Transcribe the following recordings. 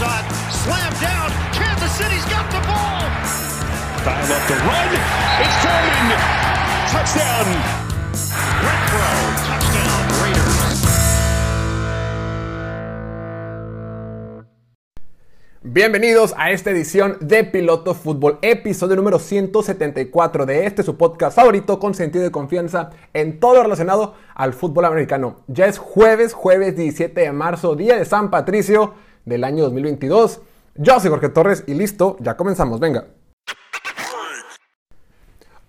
down. Kansas City's got the ball. Dial up the run. It's. Touchdown. Renfro, touchdown. Bienvenidos a esta edición de Piloto Fútbol, episodio número 174 de este su podcast favorito con sentido de confianza en todo lo relacionado al fútbol americano. Ya es jueves, jueves 17 de marzo, día de San Patricio del año 2022. Yo soy Jorge Torres y listo, ya comenzamos, venga.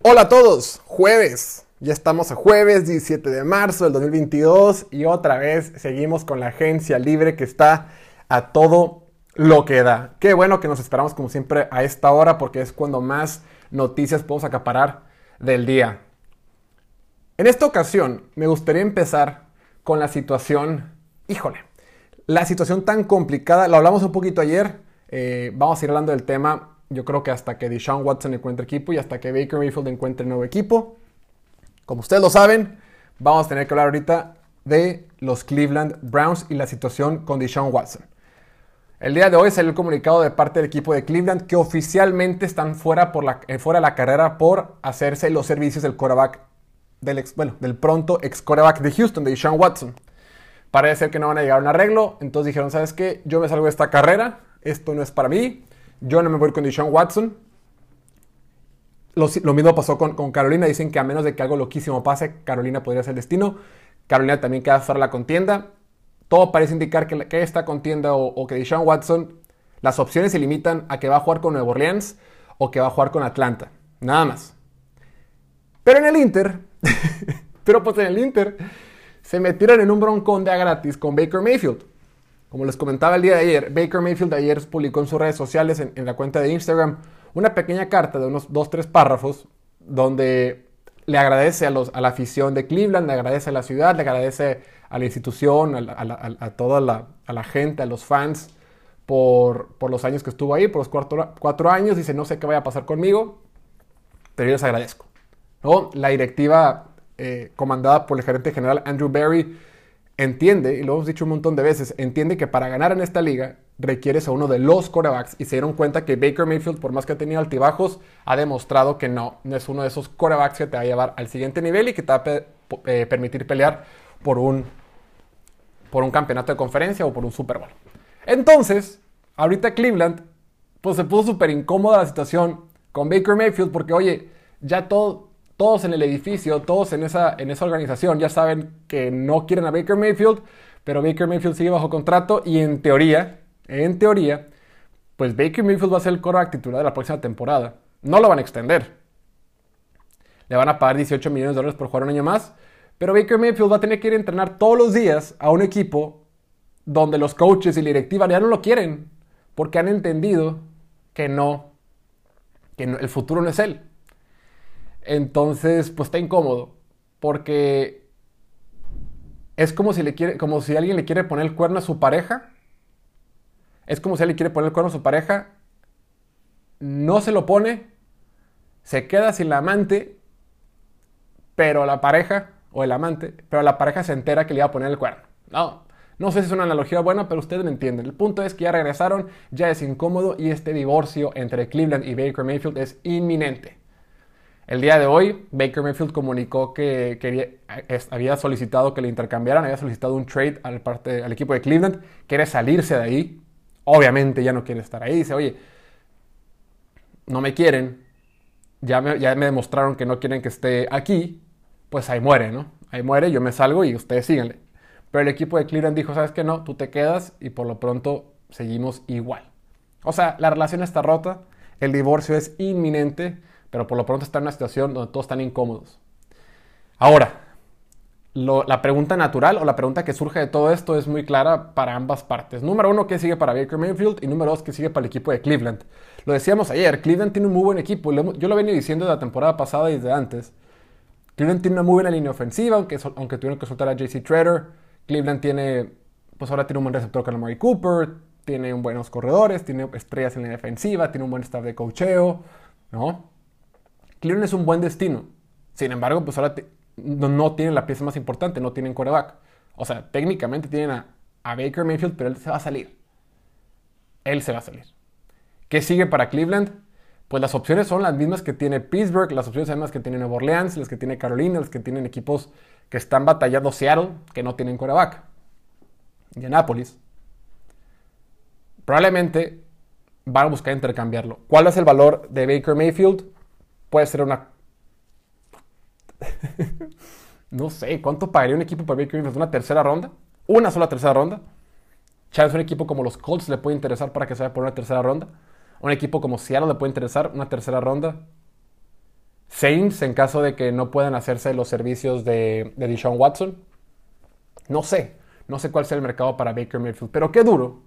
Hola a todos, jueves. Ya estamos a jueves 17 de marzo del 2022 y otra vez seguimos con la agencia libre que está a todo lo que da. Qué bueno que nos esperamos como siempre a esta hora porque es cuando más noticias podemos acaparar del día. En esta ocasión me gustaría empezar con la situación, híjole, la situación tan complicada, lo hablamos un poquito ayer, eh, vamos a ir hablando del tema, yo creo que hasta que Deshaun Watson encuentre equipo y hasta que Baker Mayfield encuentre nuevo equipo. Como ustedes lo saben, vamos a tener que hablar ahorita de los Cleveland Browns y la situación con Deshaun Watson. El día de hoy salió el comunicado de parte del equipo de Cleveland que oficialmente están fuera, por la, eh, fuera de la carrera por hacerse los servicios del quarterback, del, ex, bueno, del pronto ex quarterback de Houston, de Sean Watson. Parece ser que no van a llegar a un arreglo, entonces dijeron, ¿sabes qué? Yo me salgo de esta carrera, esto no es para mí, yo no me voy con Deshaun Watson. Lo, mismo pasó con, Carolina, dicen que a menos de que algo loquísimo pase, Carolina podría ser destino. Carolina también queda fuera de la contienda todo parece indicar que, que esta contienda o, o que Deshaun Watson, las opciones se limitan a que va a jugar con Nueva Orleans o que va a jugar con Atlanta. Nada más. Pero en el Inter, pero pues en el Inter, se metieron en un broncón de a gratis con Baker Mayfield. Como les comentaba el día de ayer, Baker Mayfield ayer publicó en sus redes sociales, en, la cuenta de Instagram, una pequeña carta de unos dos, tres párrafos, donde le agradece a, los, a la afición de Cleveland, le agradece a la ciudad, le agradece a la institución, a, a, a toda la, la, gente, a los fans, por, por, los años que estuvo ahí, por los cuatro, cuatro, años. Dice, no sé qué vaya a pasar conmigo, pero yo les agradezco. ¿No? La directiva eh, comandada por el gerente general Andrew Barry entiende, y lo hemos dicho un montón de veces, entiende que para ganar en esta liga requieres a uno de los corebacks y se dieron cuenta que Baker Mayfield, por más que ha tenido altibajos, ha demostrado que no, no es uno de esos corebacks que te va a llevar al siguiente nivel y que te va a eh, permitir pelear por un por un campeonato de conferencia o por un Super Bowl. Entonces, ahorita Cleveland, pues se puso súper incómoda la situación con Baker Mayfield porque, oye, ya todo, todos en el edificio, todos en esa, en esa organización ya saben que no quieren a Baker Mayfield, pero Baker Mayfield sigue bajo contrato y en teoría, en teoría, pues Baker Mayfield va a ser el quarterback titular de la próxima temporada. No lo van a extender. Le van a pagar 18 millones de dólares por jugar un año más. Pero Baker Mayfield va a tener que ir a entrenar todos los días a un equipo donde los coaches y la directiva ya no lo quieren porque han entendido que no, que no, el futuro no es él. Entonces, pues está incómodo porque es como si, le quiere, como si alguien le quiere poner el cuerno a su pareja. Es como si alguien quiere poner el cuerno a su pareja, no se lo pone, se queda sin la amante, pero la pareja o el amante, pero la pareja se entera que le iba a poner el cuerno. No, no sé si es una analogía buena, pero ustedes me entienden. El punto es que ya regresaron, ya es incómodo y este divorcio entre Cleveland y Baker Mayfield es inminente. El día de hoy, Baker Mayfield comunicó que quería, había solicitado que le intercambiaran, había solicitado un trade al, parte, al equipo de Cleveland, quiere salirse de ahí. Obviamente ya no quiere estar ahí. Dice, oye, no me quieren, ya me, ya me demostraron que no quieren que esté aquí, pues ahí muere, ¿no? Ahí muere, yo me salgo y ustedes síganle. Pero el equipo de Cleveland dijo, ¿sabes qué? No, tú te quedas y por lo pronto seguimos igual. O sea, la relación está rota, el divorcio es inminente, pero por lo pronto está en una situación donde todos están incómodos. Ahora, la pregunta natural o la pregunta que surge de todo esto es muy clara para ambas partes. Número uno, ¿qué sigue para Baker Mayfield? Y número dos, ¿qué sigue para el equipo de Cleveland? Lo decíamos ayer, Cleveland tiene un muy buen equipo. Yo lo venía diciendo de la temporada pasada y desde antes. Cleveland tiene una muy buena línea ofensiva, aunque, aunque tuvieron que soltar a JC Treader. Cleveland tiene, pues ahora tiene un buen receptor con Amari Cooper, tiene buenos corredores, tiene estrellas en la defensiva, tiene un buen staff de cocheo, ¿no? Cleveland es un buen destino. Sin embargo, pues ahora no, tienen la pieza más importante, no tienen quarterback. O sea, técnicamente tienen a, Baker Mayfield, pero él se va a salir. él se va a salir. ¿Qué sigue para Cleveland? Pues las opciones son las mismas que tiene Pittsburgh, las opciones son las que tiene Nueva Orleans, las que tiene Carolina, las que tienen equipos que están batallando Seattle, que no tienen quarterback. Indianapolis. Probablemente van a buscar intercambiarlo. ¿Cuál es el valor de Baker Mayfield? Puede ser una... no sé, ¿cuánto pagaría un equipo para Baker Mayfield? ¿Una tercera ronda? ¿Una sola tercera ronda? Chance un equipo como los Colts le puede interesar para que se vaya por una tercera ronda. Un equipo como Seattle le puede interesar una tercera ronda. Saints en caso de que no puedan hacerse los servicios de, de Deshaun Watson. No sé. No sé cuál sea el mercado para Baker Mayfield. Pero qué duro.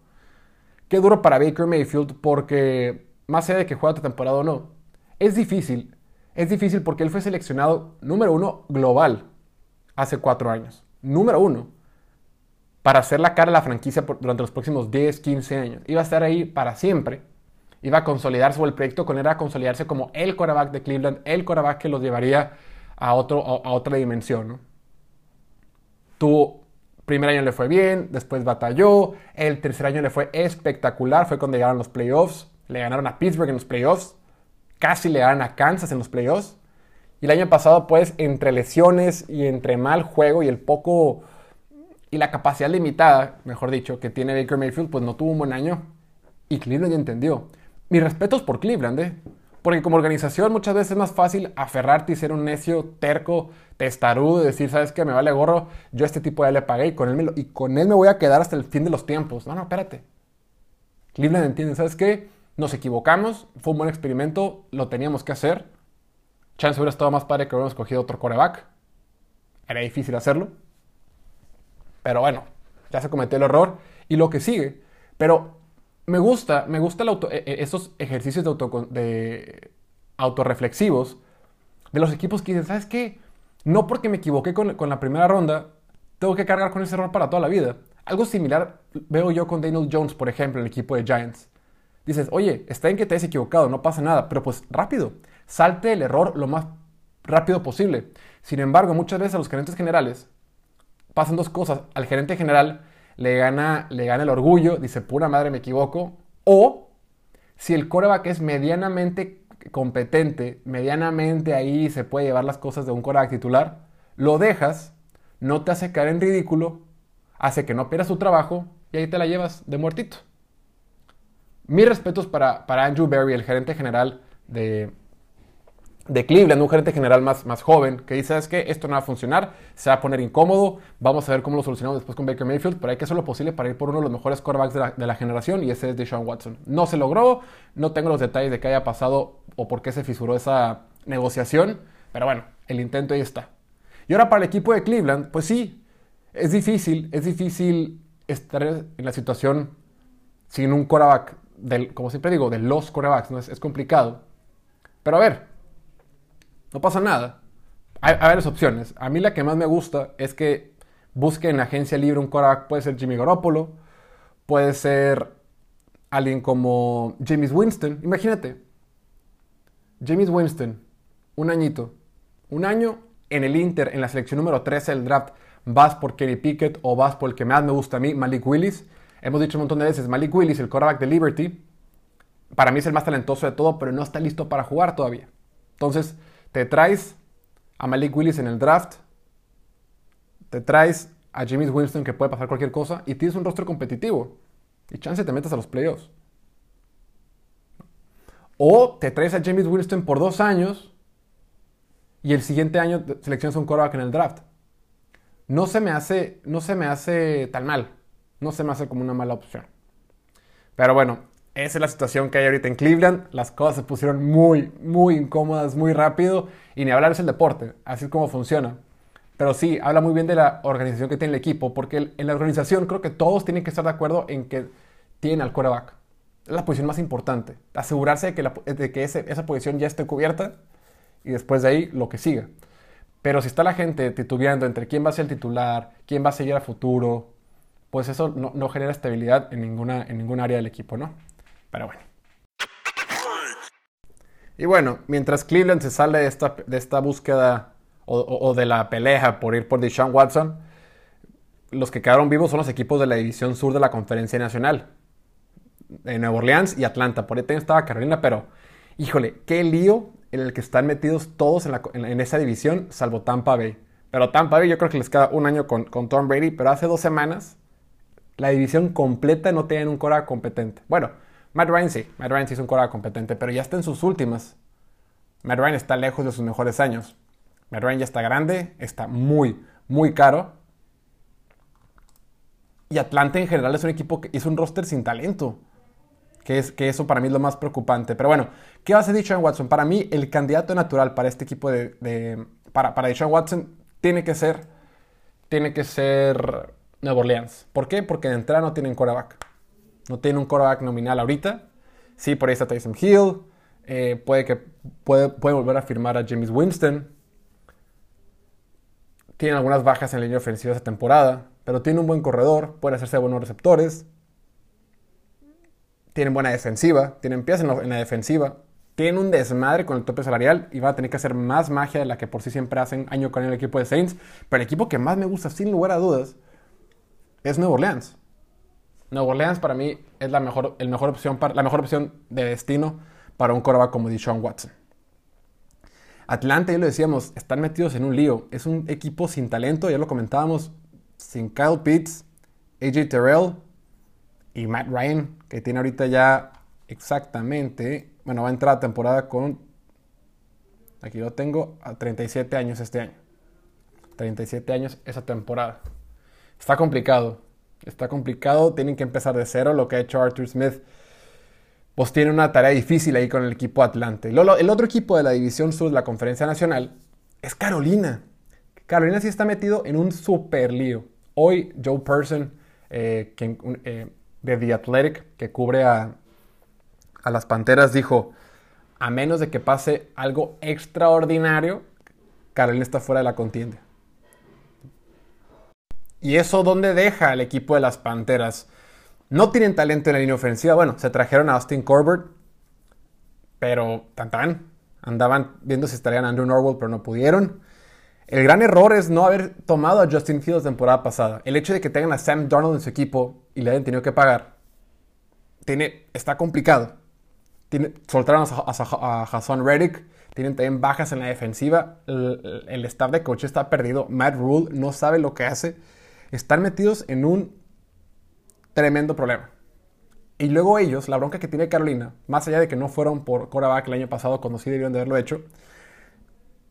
Qué duro para Baker Mayfield porque más allá de que juegue otra temporada o no, es difícil. Es difícil porque él fue seleccionado número uno global hace cuatro años. Número uno. Para hacer la cara a la franquicia durante los próximos 10, 15 años. Iba a estar ahí para siempre iba a consolidarse, o el proyecto con él era consolidarse como el quarterback de Cleveland, el quarterback que los llevaría a, otro, a, otra dimensión. ¿no? Primer año le fue bien, después batalló, el tercer año le fue espectacular, fue cuando llegaron los playoffs, le ganaron a Pittsburgh en los playoffs, casi le ganaron a Kansas en los playoffs. Y el año pasado, pues, entre lesiones y entre mal juego y el poco y la capacidad limitada, mejor dicho, que tiene Baker Mayfield, pues no tuvo un buen año. Y Cleveland entendió. Mis respetos por Cleveland, ¿eh? Porque como organización muchas veces es más fácil aferrarte y ser un necio, terco, testarudo y decir, ¿sabes qué? Me vale gorro, yo a este tipo ya le pagué y con, él y con él me voy a quedar hasta el fin de los tiempos. No, no, espérate. Cleveland entiende, ¿sabes qué? Nos equivocamos, fue un buen experimento, lo teníamos que hacer. Chance hubiera estado más padre que hubiéramos cogido otro coreback. Era difícil hacerlo. Pero bueno, ya se cometió el error. Y lo que sigue. Pero me gusta, me gusta e, e, esos ejercicios de, auto, de autorreflexivos de los equipos que dicen, ¿sabes qué? No porque me equivoqué con, la primera ronda, tengo que cargar con ese error para toda la vida. Algo similar veo yo con Daniel Jones, por ejemplo, en el equipo de Giants. Dices, oye, está bien que te hayas equivocado, no pasa nada, pero pues rápido, salte el error lo más rápido posible. Sin embargo, muchas veces a los gerentes generales pasan dos cosas. Al gerente general le gana, le gana el orgullo, dice, pura madre, me equivoco. O si el coreback es medianamente competente, medianamente ahí se puede llevar las cosas de un coreback titular, lo dejas, no te hace caer en ridículo, hace que no pierdas tu trabajo y ahí te la llevas de muertito. Mis respetos para, para Andrew Berry, el gerente general de, de Cleveland, un gerente general más, más joven, que dice, es que esto no va a funcionar, se va a poner incómodo, vamos a ver cómo lo solucionamos después con Baker Mayfield, pero hay que hacer lo posible para ir por uno de los mejores quarterbacks de la, generación y ese es Deshaun Watson. No se logró, no tengo los detalles de qué haya pasado o por qué se fisuró esa negociación, pero bueno, el intento ahí está. Y ahora para el equipo de Cleveland, pues sí, es difícil, es difícil estar en la situación sin un quarterback, como siempre digo, de los quarterbacks, ¿no? es, complicado. Pero a ver, no pasa nada. Hay, varias opciones. A mí la que más me gusta es que busquen en agencia libre un quarterback. Puede ser Jimmy Garoppolo, puede ser alguien como James Winston. Imagínate, James Winston, un añito, un año en el Inter, en la selección número 13 del draft, vas por Kenny Pickett o vas por el que más me gusta a mí, Malik Willis. Hemos dicho un montón de veces, Malik Willis, el quarterback de Liberty, para mí es el más talentoso de todo, pero no está listo para jugar todavía. Entonces, te traes a Malik Willis en el draft, te traes a James Winston que puede pasar cualquier cosa y tienes un rostro competitivo y chance te metas a los playoffs. O te traes a James Winston por dos años y el siguiente año seleccionas un quarterback en el draft. No se me hace, no se me hace tan mal. No se me hace como una mala opción. Pero bueno, esa es la situación que hay ahorita en Cleveland. Las cosas se pusieron muy, muy incómodas, muy rápido. Y ni hablar es el deporte, así es como funciona. Pero sí, habla muy bien de la organización que tiene el equipo, porque en la organización creo que todos tienen que estar de acuerdo en que tienen al quarterback. Es la posición más importante. Asegurarse de que, esa posición ya esté cubierta y después de ahí lo que siga. Pero si está la gente titubeando entre quién va a ser el titular, quién va a seguir a futuro, pues eso no, no genera estabilidad en ninguna, en ninguna área del equipo, ¿no? Pero bueno. Y bueno, mientras Cleveland se sale de esta, de esta búsqueda o, de la pelea por ir por Deshaun Watson, los que quedaron vivos son los equipos de la División Sur de la Conferencia Nacional. eh, Nueva Orleans y Atlanta. Por ahí también estaba Carolina, pero híjole, qué lío en el que están metidos todos en, esa división, salvo Tampa Bay. Pero Tampa Bay yo creo que les queda un año con, con Tom Brady, pero hace dos semanas la división completa no tiene un cora competente. Bueno, Matt Ryan sí, Matt Ryan sí es un cora competente, pero ya está en sus últimas. Matt Ryan está lejos de sus mejores años. Matt Ryan ya está grande, está muy, muy caro. Y Atlanta en general es un equipo que es un roster sin talento. Que, es, que eso para mí es lo más preocupante. Pero bueno, ¿qué va a ser en Watson? Para mí, el candidato natural para este equipo de. para, para Watson tiene que ser. Tiene que ser Nueva Orleans. ¿Por qué? Porque de entrada no tienen coreback. No tienen un coreback nominal ahorita. Sí, por ahí está Tyson Hill. Eh, puede que puede, puede, volver a firmar a James Winston. Tienen algunas bajas en la línea ofensiva esta temporada. Pero tiene un buen corredor. Pueden hacerse buenos receptores. Tienen buena defensiva. Tienen piezas en, la defensiva. Tienen un desmadre con el tope salarial y van a tener que hacer más magia de la que por sí siempre hacen año con el equipo de Saints. Pero el equipo que más me gusta, sin lugar a dudas, es Nueva Orleans. Nueva Orleans para mí es la mejor, el mejor opción para, la mejor opción de destino para un coreback como Deshaun Watson. Atlanta, ya lo decíamos, están metidos en un lío. Es un equipo sin talento, ya lo comentábamos, sin Kyle Pitts, AJ Terrell y Matt Ryan, que tiene ahorita ya exactamente, bueno, va a entrar a temporada con, aquí lo tengo, a 37 años este año. 37 años esa temporada. Está complicado. Está complicado. Tienen que empezar de cero. Lo que ha hecho Arthur Smith. Pues tiene una tarea difícil ahí con el equipo Atlante. El otro equipo de la División Sur de la Conferencia Nacional es Carolina. Carolina sí está metido en un super lío. Hoy Joe Person, eh, eh, de The Athletic, que cubre a, a las Panteras, dijo, a menos de que pase algo extraordinario, Carolina está fuera de la contienda. ¿Y eso dónde deja al equipo de las Panteras? No tienen talento en la línea ofensiva. Bueno, se trajeron a Austin Corbett, pero tan tan. Andaban viendo si estarían Andrew Norwell, pero no pudieron. El gran error es no haber tomado a Justin Fields temporada pasada. El hecho de que tengan a Sam Darnold en su equipo y le hayan tenido que pagar, tiene, está complicado. Tiene, soltaron a, a, Hassan Reddick, tienen también bajas en la defensiva. El, el, staff de coach está perdido. Matt Rule no sabe lo que hace están metidos en un tremendo problema. Y luego ellos, la bronca que tiene Carolina, más allá de que no fueron por quarterback el año pasado cuando sí debieron de haberlo hecho,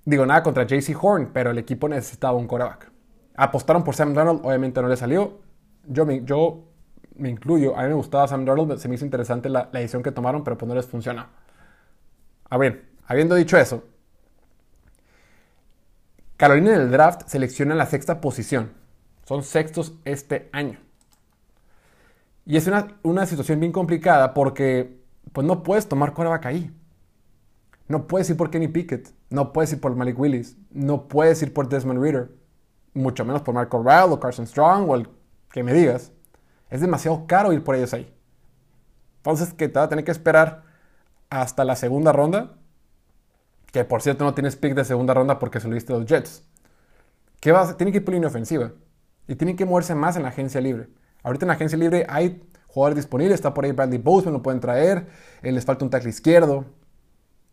digo nada contra JC Horn, pero el equipo necesitaba un quarterback. Apostaron por Sam Darnold, obviamente no le salió. Yo me, yo me incluyo, a mí me gustaba Sam Darnold, se me hizo interesante la, decisión que tomaron, pero pues no les funciona. A ver, habiendo dicho eso, Carolina en el draft selecciona la sexta posición son sextos este año. Y es una, situación bien complicada porque pues no puedes tomar quarterback ahí. No puedes ir por Kenny Pickett, no puedes ir por Malik Willis, no puedes ir por Desmond Reader, mucho menos por Marco Rowell o Carson Strong o el que me digas. Es demasiado caro ir por ellos ahí. Entonces, que te va a tener que esperar hasta la segunda ronda, que por cierto no tienes pick de segunda ronda porque se lo diste a los Jets. ¿Qué vas? Tiene que ir por línea ofensiva. Y tienen que moverse más en la agencia libre. Ahorita en la agencia libre hay jugadores disponibles. Está por ahí Bradley Boseman, lo pueden traer. Eh, les falta un tackle izquierdo.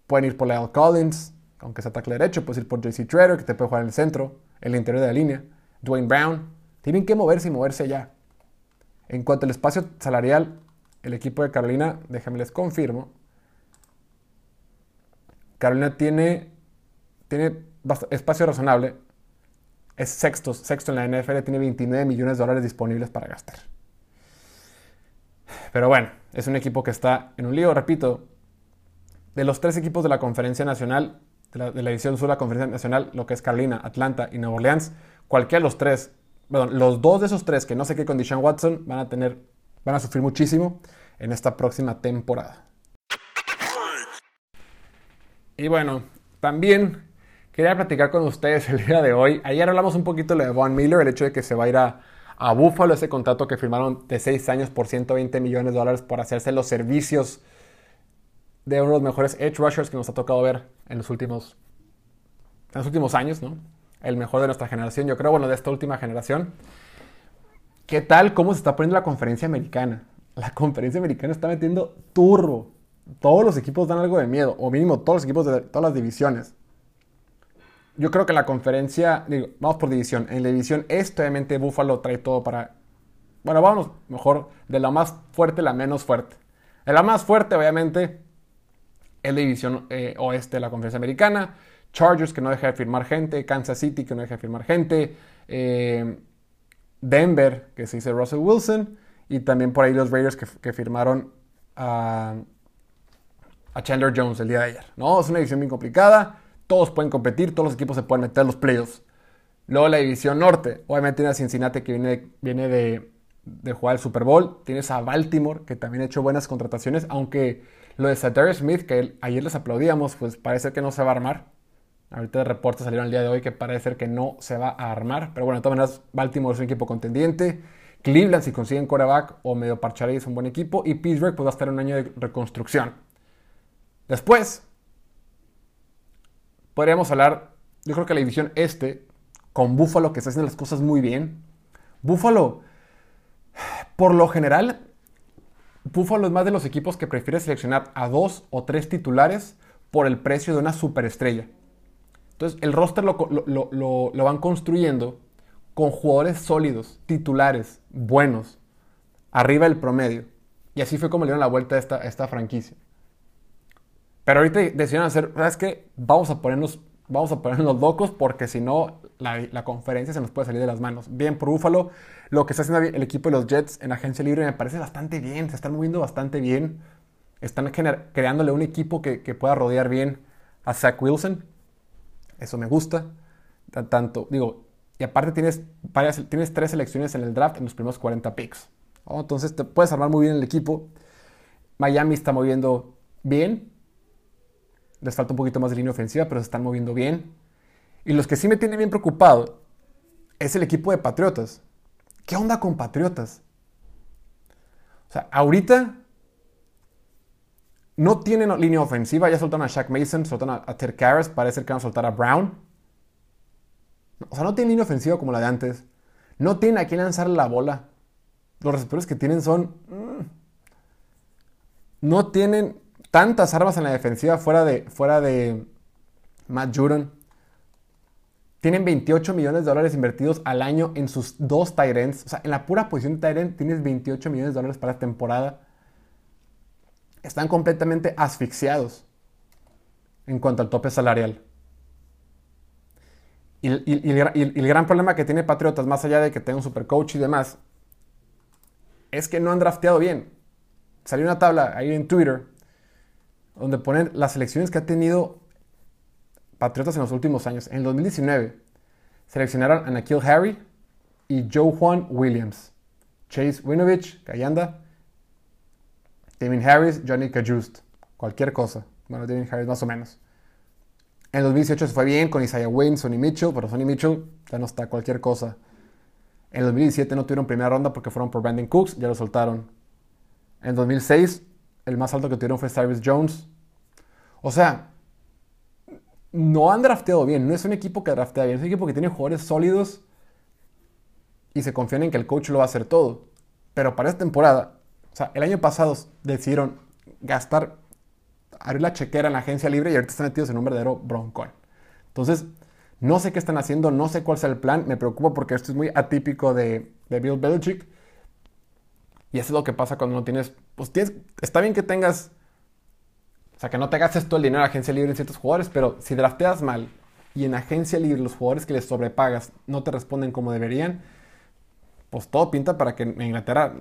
Pueden ir por Lyle Collins, aunque sea tackle derecho. Puedes ir por JC Treader, que te puede jugar en el centro, en el interior de la línea. Dwayne Brown. Tienen que moverse y moverse ya. En cuanto al espacio salarial, el equipo de Carolina, déjame les confirmo. Carolina tiene, tiene espacio razonable es sexto, sexto en la NFL, tiene 29 millones de dólares disponibles para gastar. Pero bueno, es un equipo que está en un lío, repito, de los tres equipos de la conferencia nacional, de la, edición sur de la conferencia nacional, lo que es Carolina, Atlanta y Nueva Orleans, cualquiera de los tres, perdón, los dos de esos tres que no sé qué con Watson van a tener, van a sufrir muchísimo en esta próxima temporada. Y bueno, también Quería platicar con ustedes el día de hoy. Ayer hablamos un poquito de Von Miller, el hecho de que se va a ir a, Buffalo, ese contrato que firmaron de 6 años por 120 millones de dólares por hacerse los servicios de uno de los mejores edge rushers que nos ha tocado ver en los últimos, en los últimos años, ¿no? El mejor de nuestra generación, yo creo, bueno, de esta última generación. ¿Qué tal? ¿Cómo se está poniendo la conferencia americana? la conferencia americana está metiendo turbo. Todos los equipos dan algo de miedo, o mínimo todos los equipos de todas las divisiones. Yo creo que la conferencia, digo, vamos por división. En la división este, obviamente, Buffalo trae todo para. Bueno, vamos mejor de la más fuerte a la menos fuerte. De la más fuerte, obviamente, es la división eh, oeste de la conferencia americana. Chargers, que no deja de firmar gente. Kansas City, que no deja de firmar gente. Eh, Denver, que se dice Russell Wilson. Y también por ahí los Raiders que, firmaron a, a, Chandler Jones el día de ayer. ¿no? Es una división bien complicada. Todos pueden competir, todos los equipos se pueden meter en los playoffs. Luego la división norte. Obviamente tiene a Cincinnati que viene, de, jugar el Super Bowl. Tienes a Baltimore que también ha hecho buenas contrataciones. Aunque lo de Satire Smith, que ayer les aplaudíamos, pues parece que no se va a armar. Ahorita de reportes salieron el día de hoy que parece que no se va a armar. Pero bueno, de todas maneras, Baltimore es un equipo contendiente. Cleveland, si consiguen coreback o medio parchar es un buen equipo. Y Pittsburgh pues, va a estar en un año de reconstrucción. Después, podríamos hablar, yo creo que la división este, con Buffalo, que está haciendo las cosas muy bien. Buffalo, por lo general, Buffalo es más de los equipos que prefiere seleccionar a dos o tres titulares por el precio de una superestrella. Entonces, el roster lo, van construyendo con jugadores sólidos, titulares, buenos, arriba del promedio. Y así fue como le dieron la vuelta a esta, esta franquicia. Pero ahorita decidieron hacer, ¿sabes qué? Vamos a ponernos, vamos a ponernos locos porque si no, la, conferencia se nos puede salir de las manos. Bien por Búfalo, lo que está haciendo el equipo de los Jets en agencia libre me parece bastante bien, se están moviendo bastante bien. Están creándole un equipo que, pueda rodear bien a Zach Wilson. Eso me gusta. Tanto, digo, y aparte tienes, varias, tienes tres selecciones en el draft en los primeros 40 picks. Entonces te puedes armar muy bien el equipo. Miami está moviendo bien. Les falta un poquito más de línea ofensiva, pero se están moviendo bien. Y los que sí me tienen bien preocupado es el equipo de Patriotas. ¿Qué onda con Patriotas? O sea, ahorita no tienen línea ofensiva, ya soltaron a Shaq Mason, soltaron a, a Ted Karras, parece que van a soltar a Brown. O sea, no tienen línea ofensiva como la de antes. No tienen a quién lanzar la bola. Los receptores que tienen son... Mm, no tienen tantas armas en la defensiva fuera de, fuera de Matt Judon. Tienen 28 millones de dólares invertidos al año en sus dos Tyrants. O sea, en la pura posición de Tyrant tienes 28 millones de dólares para temporada están completamente asfixiados en cuanto al tope salarial. Y, el gran problema que tiene Patriotas, más allá de que tenga un super coach y demás, es que no han drafteado bien. Salió una tabla ahí en Twitter donde ponen las selecciones que ha tenido Patriotas en los últimos años. En el 2019 seleccionaron a Nakil Harry y Joe Juan Williams. Chase Winovich, que ahí Damien Harris, Johnny Kajust. Cualquier cosa. Bueno, Damien Harris más o menos. En 2018 se fue bien con Isaiah Wayne, Sonny Mitchell, pero Sonny Mitchell ya no está cualquier cosa. En 2017 no tuvieron primera ronda porque fueron por Brandon Cooks, ya lo soltaron. En 2006 el más alto que tuvieron fue Cyrus Jones. O sea, no han drafteado bien, no es un equipo que draftea bien, es un equipo que tiene jugadores sólidos y se confían en que el coach lo va a hacer todo. Pero para esta temporada o sea, el año pasado decidieron gastar, abrir la chequera en la agencia libre y ahorita están metidos en un verdadero broncón. Entonces, no sé qué están haciendo, no sé cuál sea el plan. Me preocupa porque esto es muy atípico de, Bill Belichick. Y eso es lo que pasa cuando no tienes. Pues tienes. Está bien que tengas. O sea, que no te gastes todo el dinero en agencia libre en ciertos jugadores, pero si drafteas mal y en agencia libre los jugadores que les sobrepagas no te responden como deberían, pues todo pinta para que Inglaterra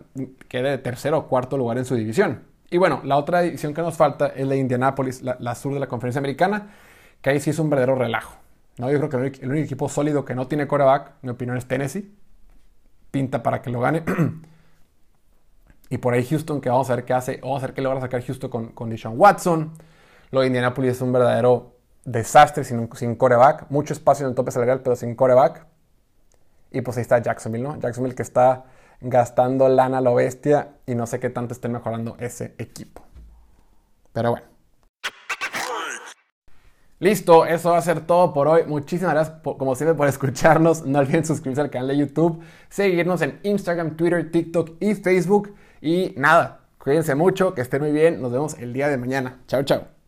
quede de tercero o cuarto lugar en su división. Y bueno, la otra división que nos falta es la Indianapolis, la, sur de la conferencia americana, que ahí sí es un verdadero relajo. ¿no? Yo creo que el único, equipo sólido que no tiene coreback, mi opinión es Tennessee. Pinta para que lo gane. y por ahí Houston, que vamos a ver qué hace. Vamos a ver qué logra sacar Houston con, con Deshaun Watson. Lo de Indianapolis es un verdadero desastre sin, sin coreback. Mucho espacio en el tope salarial, pero sin coreback. Y pues ahí está Jacksonville, ¿no? Jacksonville que está gastando lana a lo bestia y no sé qué tanto esté mejorando ese equipo. Pero bueno. Listo, eso va a ser todo por hoy. Muchísimas gracias, como siempre, por escucharnos. No olviden suscribirse al canal de YouTube, seguirnos en Instagram, Twitter, TikTok y Facebook. Y nada, cuídense mucho, que estén muy bien. Nos vemos el día de mañana. Chao, chao.